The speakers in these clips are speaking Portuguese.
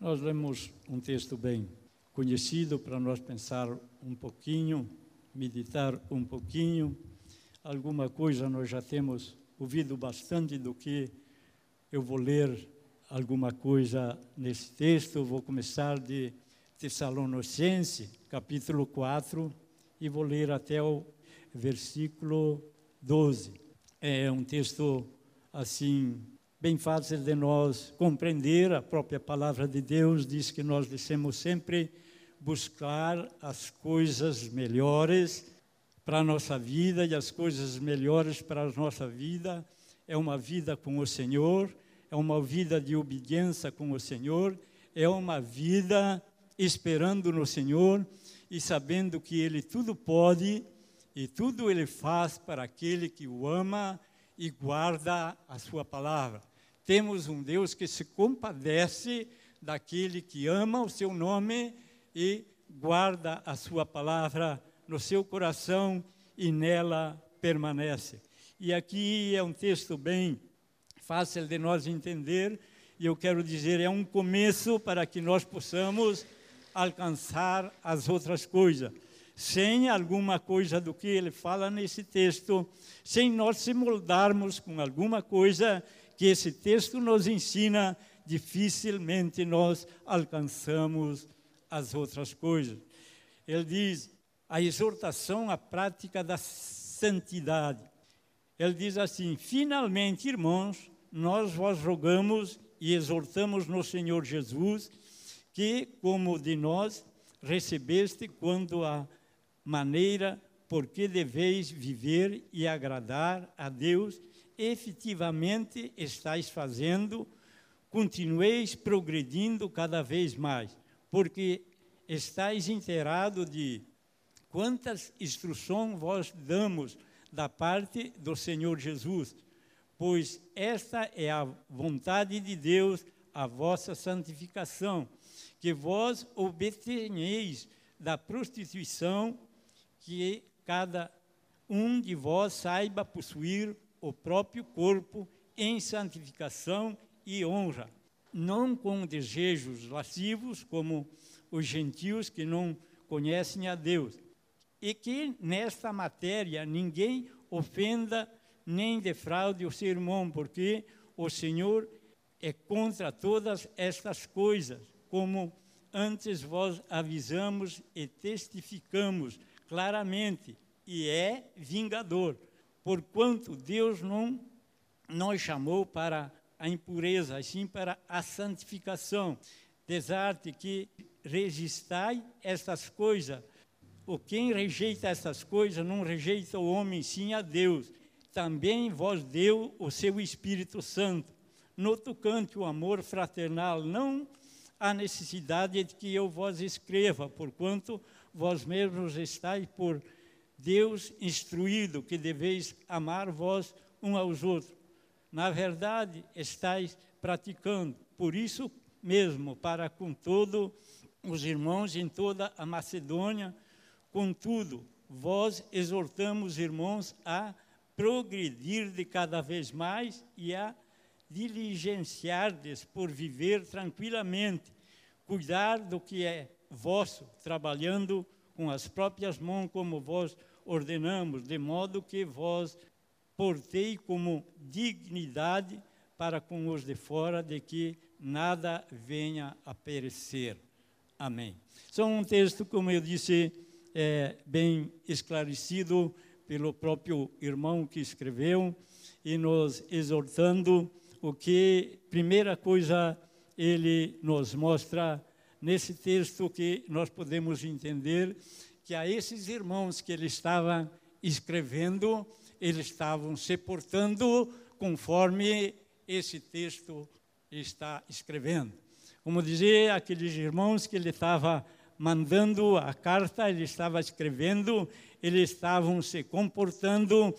Nós lemos um texto bem conhecido para nós pensar um pouquinho, meditar um pouquinho. Alguma coisa nós já temos ouvido bastante do que eu vou ler alguma coisa nesse texto. Vou começar de Tessalonicense, capítulo 4, e vou ler até o versículo 12. É um texto assim bem fácil de nós compreender. A própria palavra de Deus diz que nós devemos sempre buscar as coisas melhores para a nossa vida e as coisas melhores para a nossa vida é uma vida com o Senhor, é uma vida de obediência com o Senhor, é uma vida esperando no Senhor e sabendo que Ele tudo pode e tudo Ele faz para aquele que o ama e guarda a Sua palavra. Temos um Deus que se compadece daquele que ama o Seu nome e guarda a Sua palavra no seu coração e nela permanece. E aqui é um texto bem fácil de nós entender, e eu quero dizer, é um começo para que nós possamos alcançar as outras coisas. Sem alguma coisa do que ele fala nesse texto, sem nós se moldarmos com alguma coisa que esse texto nos ensina, dificilmente nós alcançamos as outras coisas. Ele diz: a exortação à prática da santidade. Ele diz assim: finalmente, irmãos, nós vos rogamos e exortamos no Senhor Jesus que, como de nós, recebeste quando a maneira por que deveis viver e agradar a Deus, efetivamente estáis fazendo, continueis progredindo cada vez mais, porque estáis inteirados de quantas instruções vós damos da parte do Senhor Jesus, pois esta é a vontade de Deus, a vossa santificação que vós obtenheis da prostituição, que cada um de vós saiba possuir o próprio corpo em santificação e honra, não com desejos lascivos, como os gentios que não conhecem a Deus. E que nesta matéria ninguém ofenda nem defraude o seu irmão, porque o Senhor é contra todas estas coisas como antes vós avisamos e testificamos claramente, e é vingador, porquanto Deus não nos chamou para a impureza, assim para a santificação. Desarte que registai estas coisas. O quem rejeita estas coisas não rejeita o homem, sim a Deus. Também vós deu o seu Espírito Santo. No tocante o amor fraternal, não a necessidade de que eu vos escreva, porquanto vós mesmos estáis por Deus instruído que deveis amar vós um aos outros. Na verdade, estáis praticando. Por isso mesmo, para com todos os irmãos em toda a Macedônia, contudo, vós exortamos, irmãos, a progredir de cada vez mais e a diligenciardes por viver tranquilamente, cuidar do que é vosso, trabalhando com as próprias mãos, como vós ordenamos, de modo que vós portei como dignidade para com os de fora, de que nada venha a perecer. Amém. São um texto, como eu disse, é, bem esclarecido pelo próprio irmão que escreveu e nos exortando o que, primeira coisa, ele nos mostra nesse texto que nós podemos entender que a esses irmãos que ele estava escrevendo, eles estavam se portando conforme esse texto está escrevendo. Como dizer, aqueles irmãos que ele estava mandando a carta, ele estava escrevendo, eles estavam se comportando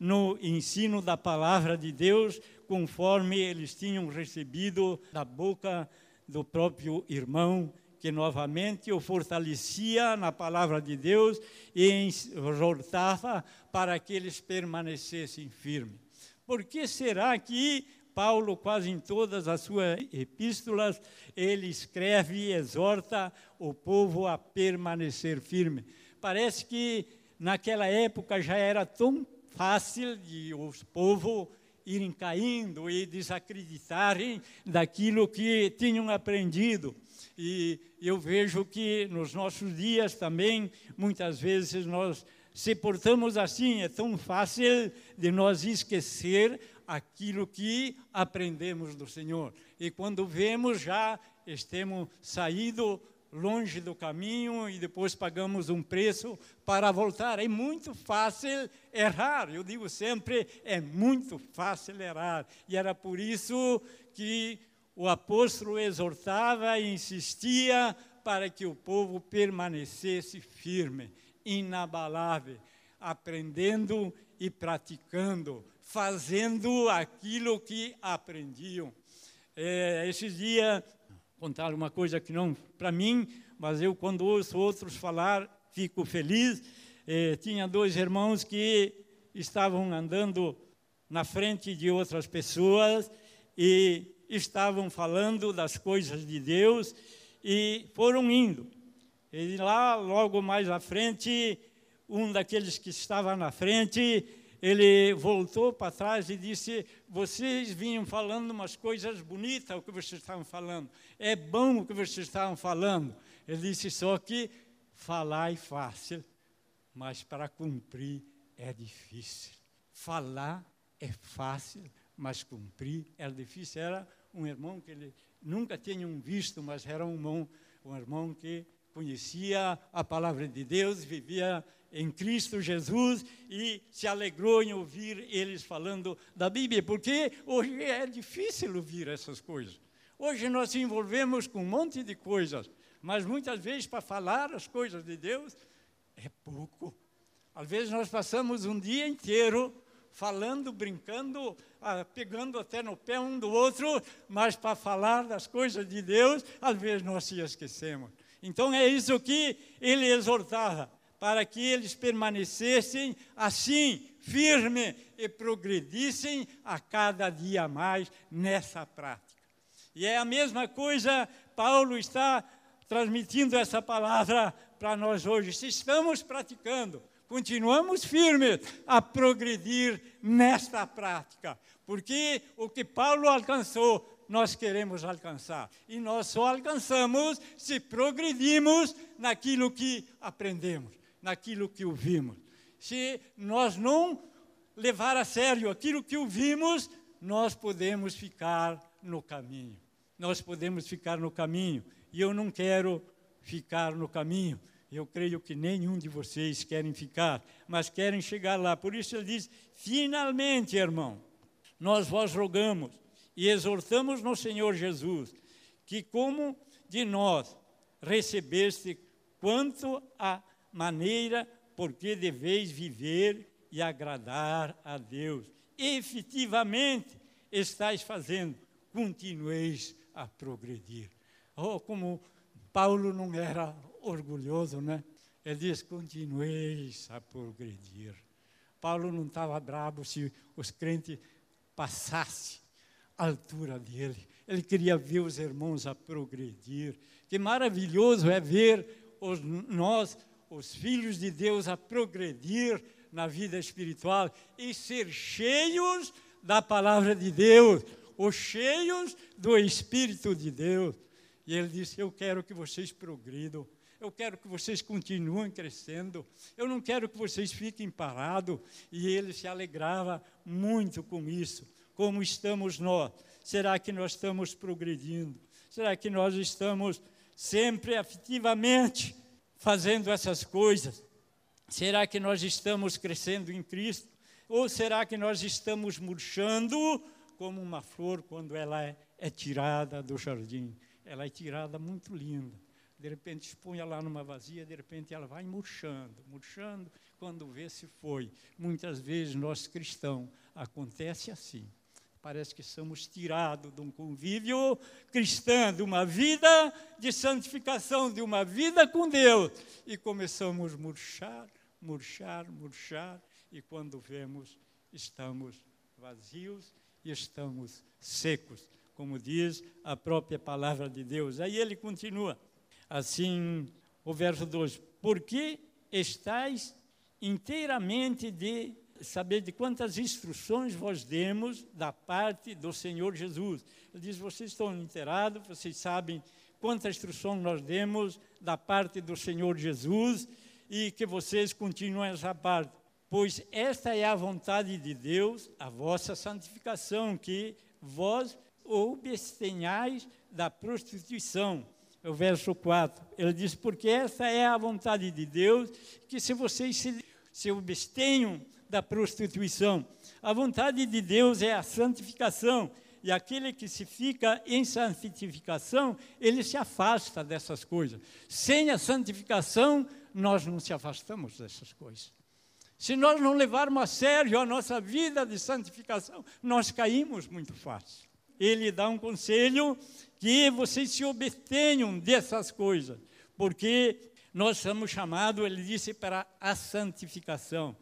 no ensino da palavra de Deus, conforme eles tinham recebido da boca do próprio irmão, que novamente o fortalecia na palavra de Deus e exortava para que eles permanecessem firmes. Por que será que Paulo, quase em todas as suas epístolas, ele escreve e exorta o povo a permanecer firme. Parece que naquela época já era tão fácil de os povos irem caindo e desacreditarem daquilo que tinham aprendido. E eu vejo que nos nossos dias também, muitas vezes, nós se portamos assim, é tão fácil de nós esquecer aquilo que aprendemos do Senhor. E quando vemos, já estamos saído longe do caminho e depois pagamos um preço para voltar. É muito fácil errar. Eu digo sempre, é muito fácil errar. E era por isso que o apóstolo exortava e insistia para que o povo permanecesse firme, inabalável, aprendendo e praticando, fazendo aquilo que aprendiam. É, esses dias, contar uma coisa que não para mim, mas eu, quando ouço outros falar, fico feliz. É, tinha dois irmãos que estavam andando na frente de outras pessoas e estavam falando das coisas de Deus e foram indo. E lá, logo mais à frente, um daqueles que estava na frente, ele voltou para trás e disse: Vocês vinham falando umas coisas bonitas, o que vocês estavam falando. É bom o que vocês estavam falando. Ele disse: Só que falar é fácil, mas para cumprir é difícil. Falar é fácil, mas cumprir é difícil. Era um irmão que ele nunca tinham visto, mas era um irmão, um irmão que conhecia a palavra de Deus, vivia em Cristo Jesus e se alegrou em ouvir eles falando da Bíblia, porque hoje é difícil ouvir essas coisas. Hoje nós se envolvemos com um monte de coisas, mas muitas vezes para falar as coisas de Deus é pouco. Às vezes nós passamos um dia inteiro falando, brincando, ah, pegando até no pé um do outro, mas para falar das coisas de Deus, às vezes nós se esquecemos. Então é isso que ele exortava, para que eles permanecessem assim, firme e progredissem a cada dia mais nessa prática. E é a mesma coisa, Paulo está transmitindo essa palavra para nós hoje. Se estamos praticando, continuamos firmes a progredir nesta prática, porque o que Paulo alcançou, nós queremos alcançar. E nós só alcançamos se progredimos naquilo que aprendemos, naquilo que ouvimos. Se nós não levar a sério aquilo que ouvimos, nós podemos ficar no caminho. Nós podemos ficar no caminho. E eu não quero ficar no caminho. Eu creio que nenhum de vocês querem ficar, mas querem chegar lá. Por isso ele diz: finalmente, irmão, nós vos rogamos e exortamos no Senhor Jesus que, como de nós recebeste, quanto a maneira por que deveis viver e agradar a Deus, efetivamente estáis fazendo, continueis a progredir. Oh, como Paulo não era orgulhoso, né? Ele diz: continueis a progredir. Paulo não estava bravo se os crentes passassem a altura dele. Ele queria ver os irmãos a progredir. Que maravilhoso é ver os, nós, os filhos de Deus, a progredir na vida espiritual e ser cheios da palavra de Deus, os cheios do Espírito de Deus. E ele disse: Eu quero que vocês progridam. Eu quero que vocês continuem crescendo. Eu não quero que vocês fiquem parados. E ele se alegrava muito com isso. Como estamos nós? Será que nós estamos progredindo? Será que nós estamos sempre afetivamente fazendo essas coisas? Será que nós estamos crescendo em Cristo? Ou será que nós estamos murchando como uma flor quando ela é, é tirada do jardim? Ela é tirada muito linda de repente expõe lá numa vazia, de repente ela vai murchando, murchando, quando vê se foi. Muitas vezes nós cristãos acontece assim. Parece que somos tirados de um convívio cristão, de uma vida de santificação, de uma vida com Deus, e começamos a murchar, murchar, murchar, e quando vemos, estamos vazios estamos secos, como diz a própria palavra de Deus. Aí ele continua, assim, o verso 2: Porque estáis inteiramente de saber de quantas instruções vos demos da parte do Senhor Jesus. Ele diz: vocês estão inteirados, vocês sabem quanta instrução nós demos da parte do Senhor Jesus e que vocês continuem essa parte. Pois esta é a vontade de Deus, a vossa santificação, que vós obstenhais da prostituição. O verso 4. Ele diz: Porque esta é a vontade de Deus, que se vocês se, se abstenham da prostituição. A vontade de Deus é a santificação. E aquele que se fica em santificação, ele se afasta dessas coisas. Sem a santificação, nós não se afastamos dessas coisas. Se nós não levarmos a sério a nossa vida de santificação, nós caímos muito fácil. Ele dá um conselho que vocês se obtenham dessas coisas, porque nós somos chamados, ele disse, para a santificação.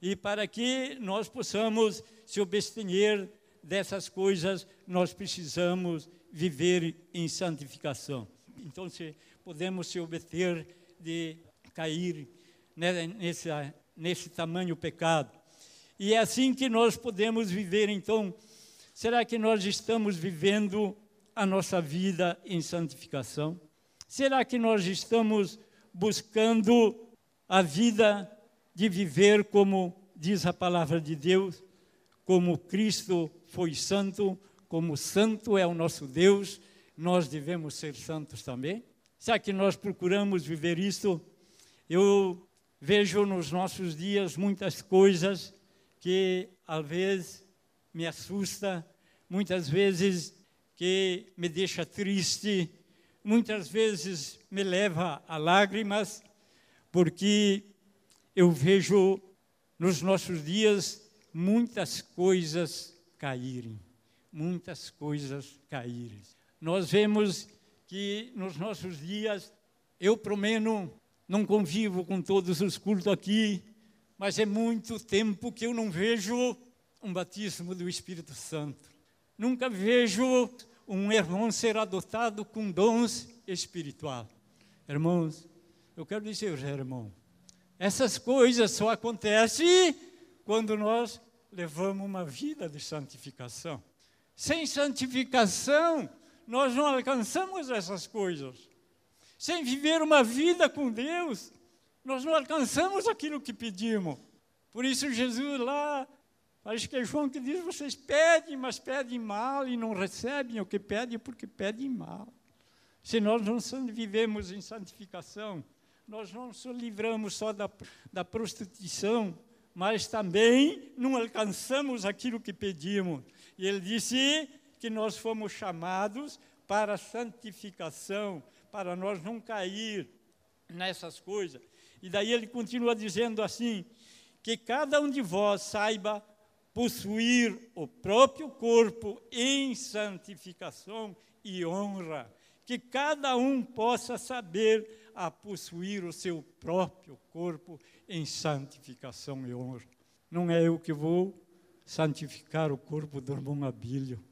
E para que nós possamos se obter dessas coisas, nós precisamos viver em santificação. Então, se podemos se obter de cair nesse, nesse tamanho pecado. E é assim que nós podemos viver, então, será que nós estamos vivendo a nossa vida em santificação? Será que nós estamos buscando a vida de viver como diz a palavra de Deus, como Cristo foi santo, como santo é o nosso Deus, nós devemos ser santos também? Será que nós procuramos viver isso? Eu vejo nos nossos dias muitas coisas que às vezes me assusta, muitas vezes que me deixa triste, muitas vezes me leva a lágrimas, porque eu vejo nos nossos dias muitas coisas caírem, muitas coisas caírem. Nós vemos que nos nossos dias, eu pelo menos não convivo com todos os cultos aqui, mas é muito tempo que eu não vejo um batismo do Espírito Santo. Nunca vejo um irmão ser adotado com dons espiritual. Irmãos, eu quero dizer, irmão, essas coisas só acontecem quando nós levamos uma vida de santificação. Sem santificação, nós não alcançamos essas coisas. Sem viver uma vida com Deus, nós não alcançamos aquilo que pedimos. Por isso, Jesus lá, acho que é João que diz: vocês pedem, mas pedem mal e não recebem o que pedem porque pedem mal. Se nós não vivemos em santificação, nós não nos livramos só da, da prostituição, mas também não alcançamos aquilo que pedimos. E ele disse que nós fomos chamados para a santificação, para nós não cair nessas coisas. E daí ele continua dizendo assim: que cada um de vós saiba possuir o próprio corpo em santificação e honra, que cada um possa saber a possuir o seu próprio corpo em santificação e honra. Não é eu que vou santificar o corpo do irmão Abílio,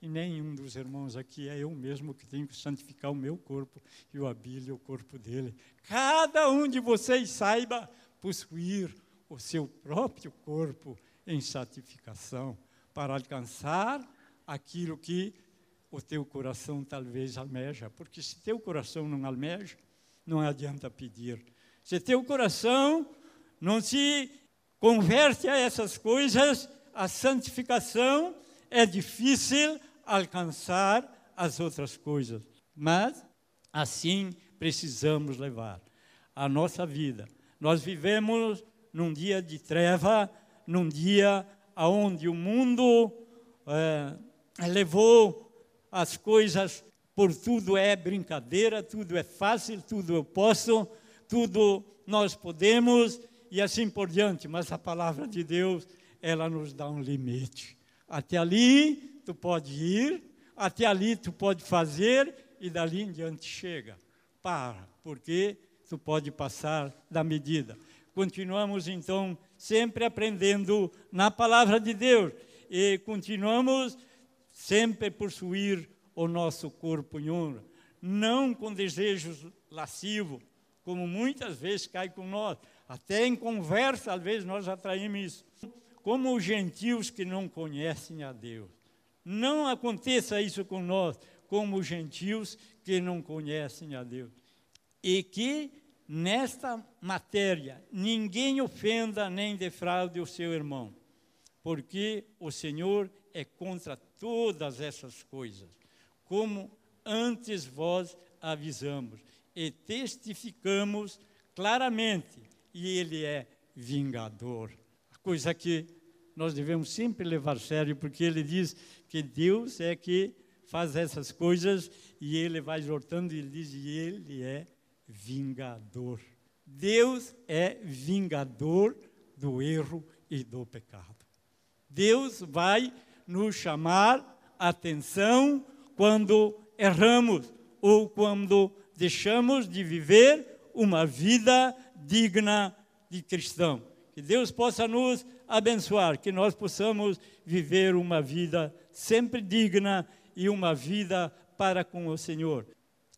e nenhum dos irmãos aqui é eu mesmo que tenho que santificar o meu corpo e o Abílio, o corpo dele. Cada um de vocês saiba possuir o seu próprio corpo em santificação, para alcançar aquilo que o teu coração talvez almeja, porque se teu coração não almeja, não adianta pedir. Se teu coração não se converte a essas coisas, a santificação é difícil alcançar as outras coisas. Mas assim precisamos levar a nossa vida. Nós vivemos num dia de treva, num dia onde o mundo é, levou as coisas por tudo é brincadeira, tudo é fácil, tudo eu posso, tudo nós podemos e assim por diante. Mas a palavra de Deus, ela nos dá um limite. Até ali tu pode ir, até ali tu pode fazer e dali em diante chega. Para, porque tu pode passar da medida. Continuamos então sempre aprendendo na palavra de Deus. e continuamos sempre possuir o nosso corpo em honra. Não com desejos lascivos, como muitas vezes cai com nós. Até em conversa, às vezes, nós atraímos isso. Como os gentios que não conhecem a Deus. Não aconteça isso com nós, como os gentios que não conhecem a Deus. E que nesta matéria ninguém ofenda nem defraude o seu irmão, porque o Senhor é contra todas essas coisas, como antes vós avisamos e testificamos claramente, e Ele é vingador. A coisa que nós devemos sempre levar a sério, porque Ele diz que Deus é que faz essas coisas e Ele vai exortando e Ele diz, e Ele é vingador. Deus é vingador do erro e do pecado. Deus vai nos chamar atenção quando erramos ou quando deixamos de viver uma vida digna de cristão. Que Deus possa nos abençoar, que nós possamos viver uma vida sempre digna e uma vida para com o Senhor.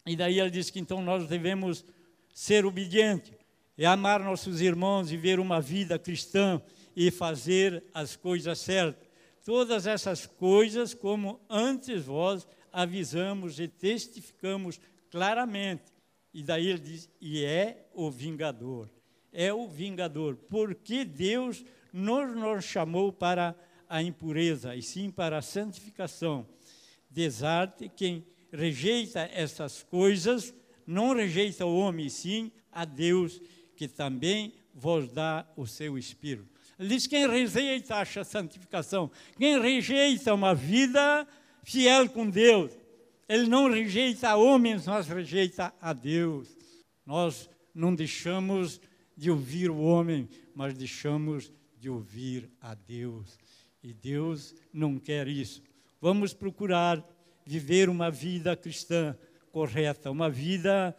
E daí ele diz que então nós devemos ser obedientes e amar nossos irmãos, viver uma vida cristã e fazer as coisas certas. Todas essas coisas, como antes vós avisamos e testificamos claramente. E daí ele diz: e é o vingador. É o vingador, porque Deus não nos chamou para a impureza, e sim para a santificação. Desarte quem rejeita essas coisas, não rejeita o homem, sim a Deus, que também vos dá o seu Espírito. Ele diz: quem rejeita a santificação, quem rejeita uma vida fiel com Deus, ele não rejeita homens, mas rejeita a Deus. Nós não deixamos de ouvir o homem, mas deixamos de ouvir a Deus. E Deus não quer isso. Vamos procurar viver uma vida cristã correta, uma vida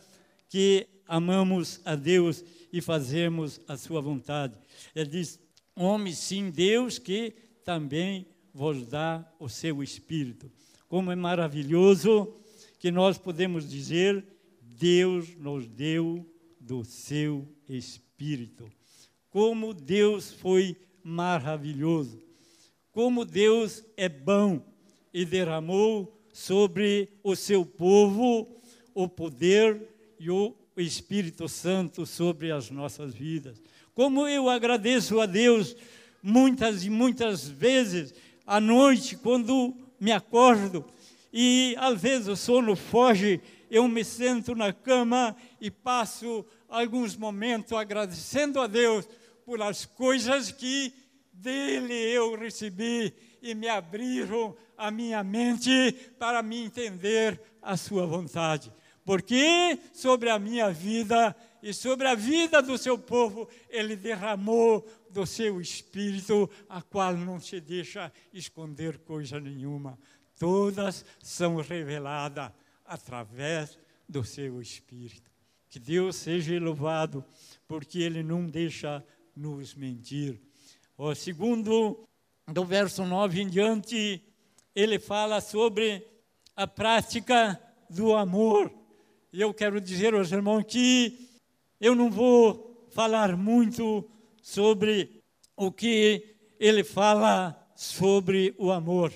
que amamos a Deus e fazemos a sua vontade. Ele diz: Homem, sim, Deus que também vos dá o seu espírito. Como é maravilhoso que nós podemos dizer: Deus nos deu do seu espírito. Como Deus foi maravilhoso. Como Deus é bom e derramou sobre o seu povo o poder e o Espírito Santo sobre as nossas vidas. Como eu agradeço a Deus muitas e muitas vezes à noite, quando me acordo e às vezes o sono foge, eu me sento na cama e passo alguns momentos agradecendo a Deus por as coisas que dele eu recebi e me abriram a minha mente para me entender a sua vontade. Porque sobre a minha vida e sobre a vida do seu povo, ele derramou do seu espírito, a qual não se deixa esconder coisa nenhuma. Todas são reveladas através do seu espírito. Que Deus seja louvado, porque ele não deixa nos mentir. O segundo, do verso 9 em diante, ele fala sobre a prática do amor. E eu quero dizer aos irmãos que eu não vou falar muito sobre o que ele fala sobre o amor,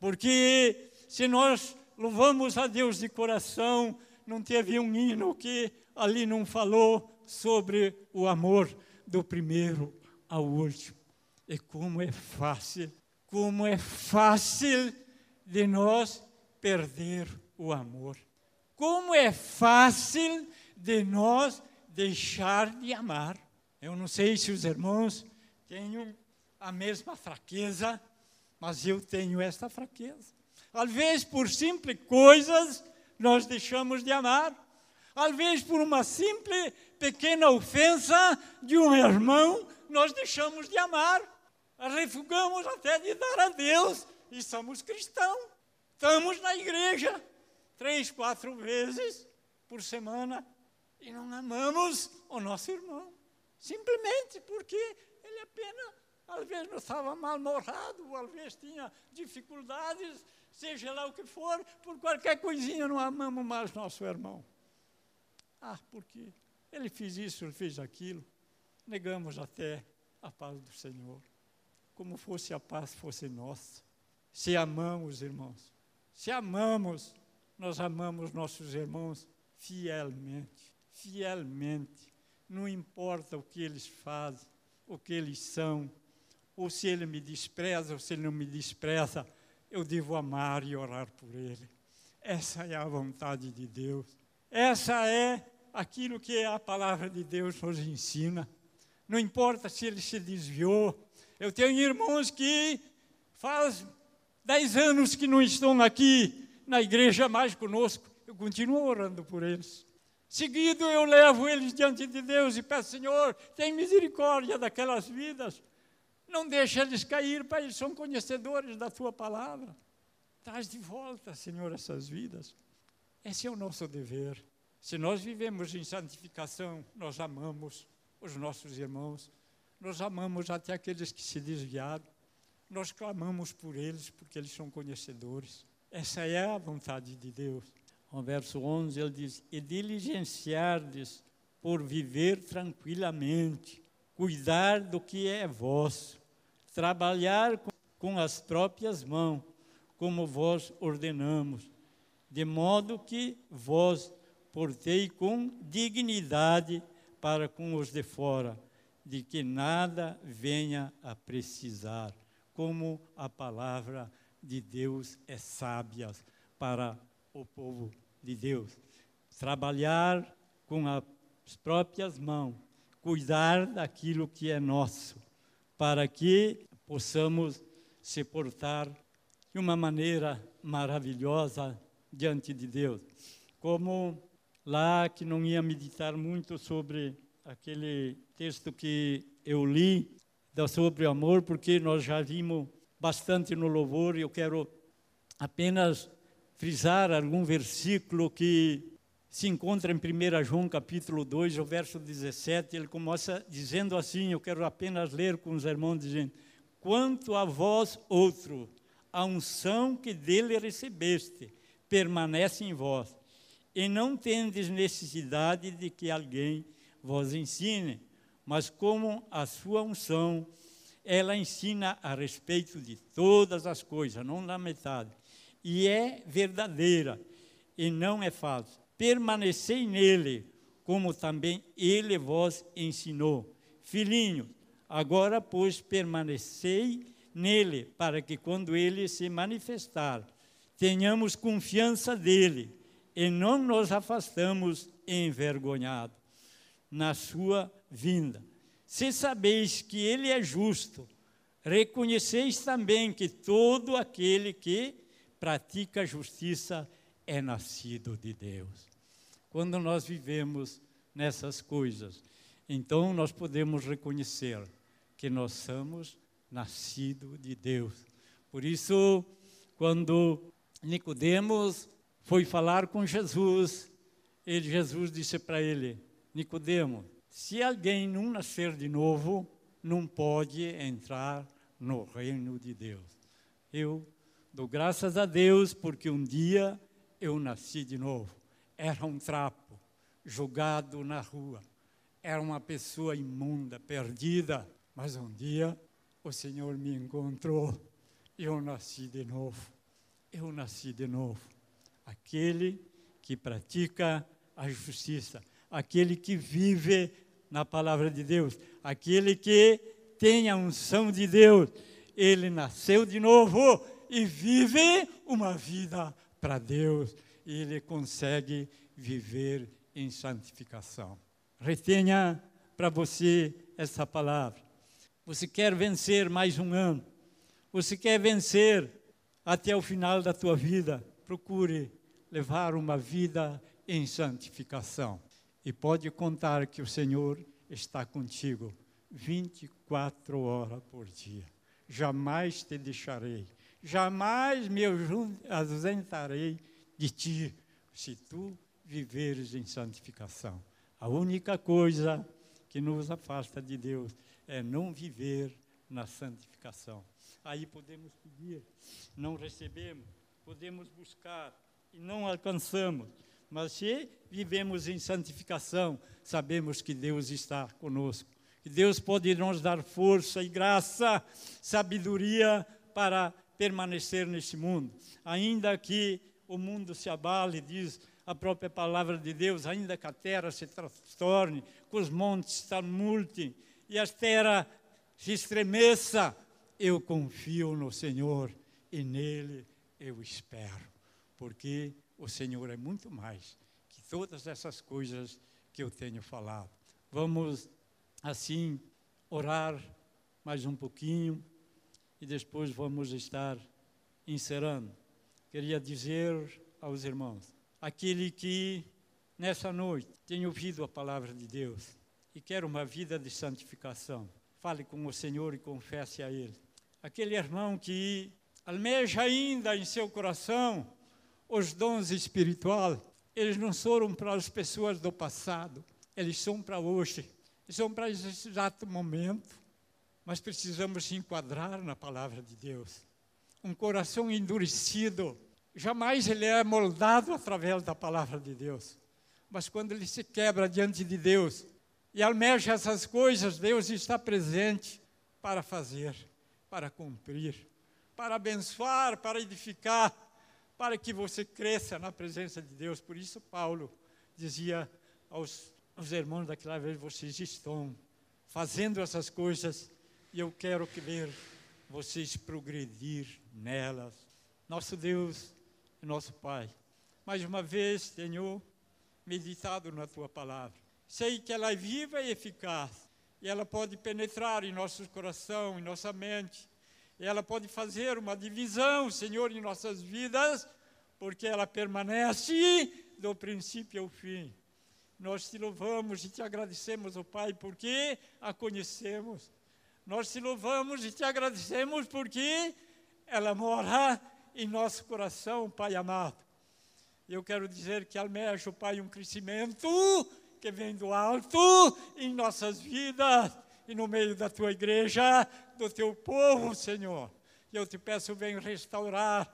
porque se nós louvamos a Deus de coração, não teve um hino que ali não falou sobre o amor do primeiro ao último. E como é fácil como é fácil de nós perder o amor. Como é fácil de nós deixar de amar. Eu não sei se os irmãos têm a mesma fraqueza, mas eu tenho esta fraqueza. Às vezes, por simples coisas, nós deixamos de amar. Às vezes, por uma simples pequena ofensa de um irmão, nós deixamos de amar refugamos até de dar a Deus e somos cristãos. Estamos na igreja três, quatro vezes por semana e não amamos o nosso irmão. Simplesmente porque ele apenas às vezes nós estava mal-humorado, às vezes tinha dificuldades, seja lá o que for, por qualquer coisinha não amamos mais nosso irmão. Ah, porque ele fez isso, ele fez aquilo. Negamos até a paz do Senhor, como fosse a paz fosse nossa. Se amamos, irmãos, se amamos, nós amamos nossos irmãos fielmente, fielmente. Não importa o que eles fazem, o que eles são, ou se ele me despreza ou se ele não me despreza, eu devo amar e orar por ele. Essa é a vontade de Deus. Essa é aquilo que a palavra de Deus nos ensina. Não importa se ele se desviou. Eu tenho irmãos que faz dez anos que não estão aqui na igreja mais conosco. Eu continuo orando por eles. Seguido eu levo eles diante de Deus e peço, Senhor, tem misericórdia daquelas vidas. Não deixa eles cair, Pai, eles são conhecedores da tua palavra. Traz de volta, Senhor, essas vidas. Esse é o nosso dever. Se nós vivemos em santificação, nós amamos os nossos irmãos, nós amamos até aqueles que se desviaram, nós clamamos por eles porque eles são conhecedores. Essa é a vontade de Deus. No verso 11 ele diz: E diligenciardes por viver tranquilamente, cuidar do que é vosso, trabalhar com as próprias mãos, como vós ordenamos, de modo que vós portei com dignidade para com os de fora, de que nada venha a precisar, como a palavra de Deus é sábia para o povo de Deus. Trabalhar com as próprias mãos, cuidar daquilo que é nosso, para que possamos se portar de uma maneira maravilhosa diante de Deus. Como lá que não ia meditar muito sobre aquele texto que eu li sobre o amor, porque nós já vimos bastante no louvor e eu quero apenas frisar algum versículo que se encontra em 1 João capítulo 2, o verso 17, ele começa dizendo assim, eu quero apenas ler com os irmãos dizendo, Quanto a vós, outro, a unção que dele recebeste permanece em vós, e não tendes necessidade de que alguém vos ensine, mas como a sua unção, ela ensina a respeito de todas as coisas, não na metade, e é verdadeira e não é falsa. Permanecei nele, como também ele vos ensinou. Filhinho, Agora, pois, permanecei nele, para que quando ele se manifestar, tenhamos confiança dele e não nos afastamos envergonhados na sua vinda. Se sabeis que ele é justo, reconheceis também que todo aquele que pratica justiça é nascido de Deus. Quando nós vivemos nessas coisas, então nós podemos reconhecer que nós somos nascidos de Deus. Por isso, quando Nicodemos foi falar com Jesus, ele, Jesus disse para ele: Nicodemo, se alguém não nascer de novo, não pode entrar no reino de Deus. Eu dou graças a Deus porque um dia eu nasci de novo. Era um trapo jogado na rua. Era uma pessoa imunda, perdida. Mas um dia o Senhor me encontrou e eu nasci de novo. Eu nasci de novo. Aquele que pratica a justiça, aquele que vive na palavra de Deus, aquele que tem a unção de Deus, ele nasceu de novo e vive uma vida para Deus e ele consegue viver em santificação. Retenha para você essa palavra. Você quer vencer mais um ano? Você quer vencer até o final da tua vida? Procure levar uma vida em santificação. E pode contar que o Senhor está contigo 24 horas por dia. Jamais te deixarei, jamais me ausentarei de ti, se tu viveres em santificação. A única coisa que nos afasta de Deus é não viver na santificação. Aí podemos pedir, não recebemos, podemos buscar e não alcançamos. Mas se vivemos em santificação, sabemos que Deus está conosco. Que Deus pode nos dar força e graça, sabedoria para permanecer neste mundo. Ainda que o mundo se abale, diz a própria palavra de Deus, ainda que a terra se transtorne, que os montes se multem e a terra se estremeça, eu confio no Senhor e nele eu espero, porque o Senhor é muito mais que todas essas coisas que eu tenho falado. Vamos, assim, orar mais um pouquinho e depois vamos estar encerrando. Queria dizer aos irmãos, aquele que nessa noite tem ouvido a palavra de Deus e quer uma vida de santificação, fale com o Senhor e confesse a Ele. Aquele irmão que almeja ainda em seu coração os dons espirituais, eles não foram para as pessoas do passado, eles são para hoje, são para esse exato momento. Mas precisamos se enquadrar na palavra de Deus. Um coração endurecido, jamais ele é moldado através da palavra de Deus. Mas quando ele se quebra diante de Deus e almeja essas coisas, Deus está presente para fazer, para cumprir, para abençoar, para edificar para que você cresça na presença de Deus. Por isso, Paulo dizia aos, aos irmãos daquela vez: vocês estão fazendo essas coisas e eu quero que ver vocês progredir nelas. Nosso Deus e nosso Pai, mais uma vez tenho meditado na tua palavra. Sei que ela é viva e eficaz e ela pode penetrar em nosso coração, em nossa mente ela pode fazer uma divisão, Senhor, em nossas vidas, porque ela permanece do princípio ao fim. Nós te louvamos e te agradecemos, ó oh Pai, porque a conhecemos. Nós te louvamos e te agradecemos porque ela mora em nosso coração, Pai amado. Eu quero dizer que almejo, Pai, um crescimento que vem do alto em nossas vidas e no meio da tua igreja, do teu povo, Senhor. E eu te peço, vem restaurar,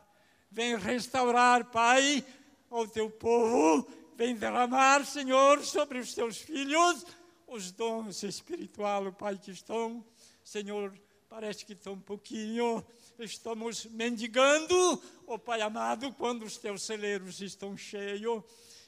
vem restaurar, Pai, o teu povo, vem derramar, Senhor, sobre os teus filhos os dons espirituais, Pai, que estão, Senhor, parece que estão um pouquinho, estamos mendigando, oh, Pai amado, quando os teus celeiros estão cheios,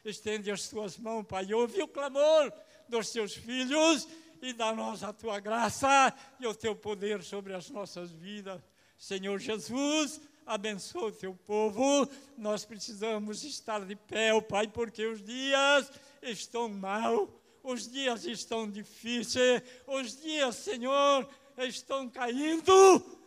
estende as tuas mãos, Pai, ouve o clamor dos teus filhos e dá-nos a tua graça e o teu poder sobre as nossas vidas. Senhor Jesus, abençoa o teu povo. Nós precisamos estar de pé, oh Pai, porque os dias estão mal, os dias estão difíceis, os dias, Senhor, estão caindo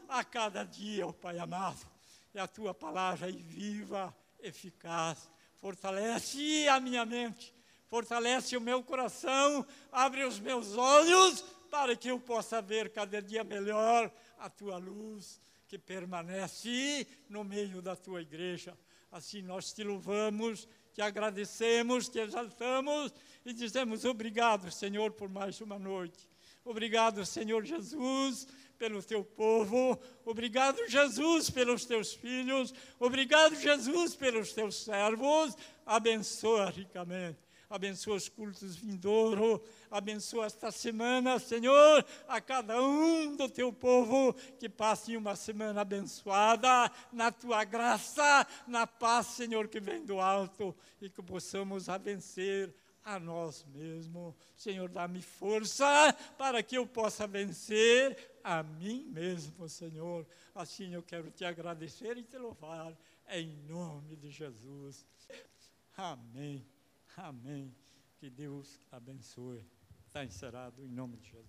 a cada dia, oh Pai amado. E a tua palavra é viva, eficaz. Fortalece a minha mente fortalece o meu coração, abre os meus olhos para que eu possa ver cada dia melhor a tua luz que permanece no meio da tua igreja. Assim nós te louvamos, te agradecemos, te exaltamos e dizemos obrigado, Senhor, por mais uma noite. Obrigado, Senhor Jesus, pelo teu povo. Obrigado, Jesus, pelos teus filhos. Obrigado, Jesus, pelos teus servos. Abençoa ricamente abençoa os cultos vindouros, abençoa esta semana, Senhor, a cada um do teu povo que passe uma semana abençoada na tua graça, na paz, Senhor, que vem do alto e que possamos a vencer a nós mesmos. Senhor, dá-me força para que eu possa vencer a mim mesmo, Senhor. Assim eu quero te agradecer e te louvar, em nome de Jesus. Amém. Amém. Que Deus abençoe. Está encerrado em nome de Jesus.